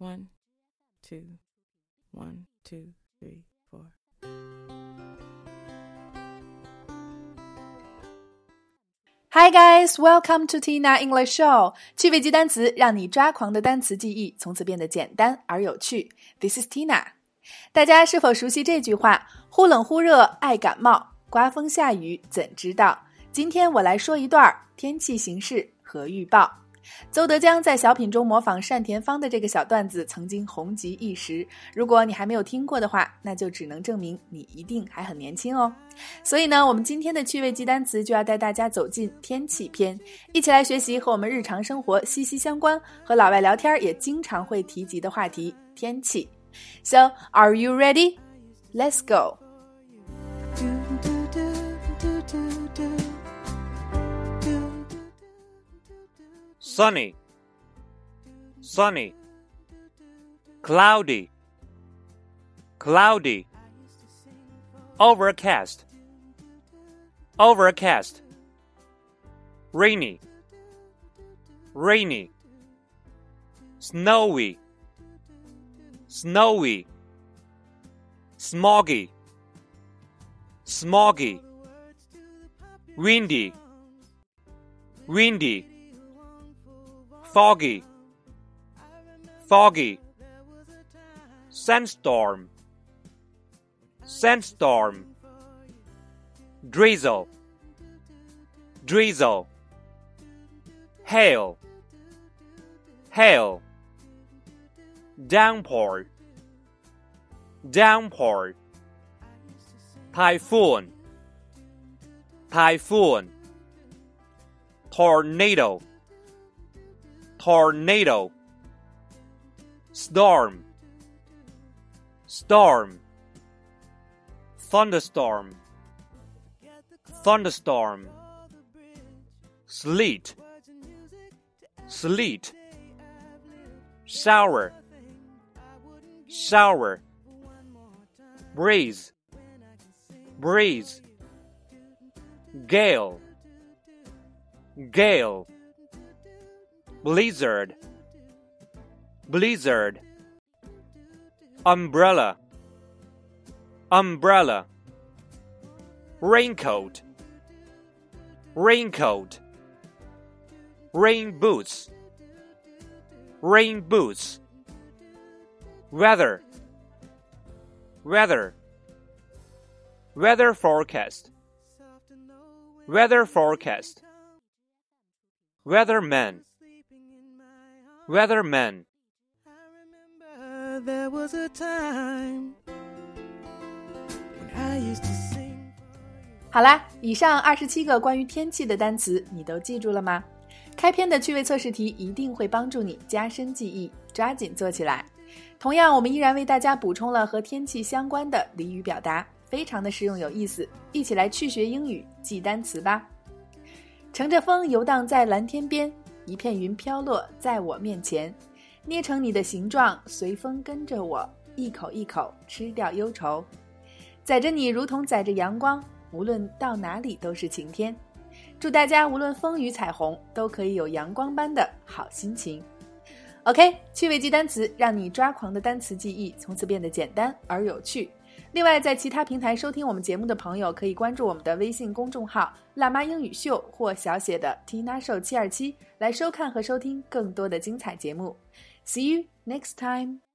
One, two, one, two, three, four. Hi guys, welcome to Tina English Show。趣味记单词，让你抓狂的单词记忆从此变得简单而有趣。This is Tina。大家是否熟悉这句话？忽冷忽热爱感冒，刮风下雨怎知道？今天我来说一段天气形势和预报。邹德江在小品中模仿单田芳的这个小段子，曾经红极一时。如果你还没有听过的话，那就只能证明你一定还很年轻哦。所以呢，我们今天的趣味记单词就要带大家走进天气篇，一起来学习和我们日常生活息息相关、和老外聊天也经常会提及的话题——天气。So, are you ready? Let's go. Sunny, sunny, cloudy, cloudy, overcast, overcast, rainy, rainy, snowy, snowy, smoggy, smoggy, windy, windy foggy, foggy, sandstorm, sandstorm, drizzle, drizzle, hail, hail, downpour, downpour, typhoon, typhoon, tornado tornado, storm, storm, thunderstorm, thunderstorm, sleet, sleet, shower, shower, breeze, breeze, gale, gale blizzard. Blizzard. Umbrella. Umbrella. Raincoat. Raincoat. Rain boots. Rain boots. Weather. Weather. Weather forecast. Weather forecast. Weatherman Weatherman。好啦，以上二十七个关于天气的单词，你都记住了吗？开篇的趣味测试题一定会帮助你加深记忆，抓紧做起来。同样，我们依然为大家补充了和天气相关的俚语表达，非常的实用有意思。一起来去学英语，记单词吧。乘着风游荡在蓝天边。一片云飘落在我面前，捏成你的形状，随风跟着我，一口一口吃掉忧愁，载着你如同载着阳光，无论到哪里都是晴天。祝大家无论风雨彩虹，都可以有阳光般的好心情。OK，趣味记单词，让你抓狂的单词记忆从此变得简单而有趣。另外，在其他平台收听我们节目的朋友，可以关注我们的微信公众号“辣妈英语秀”或小写的 “Tina Show 七二七”，来收看和收听更多的精彩节目。See you next time.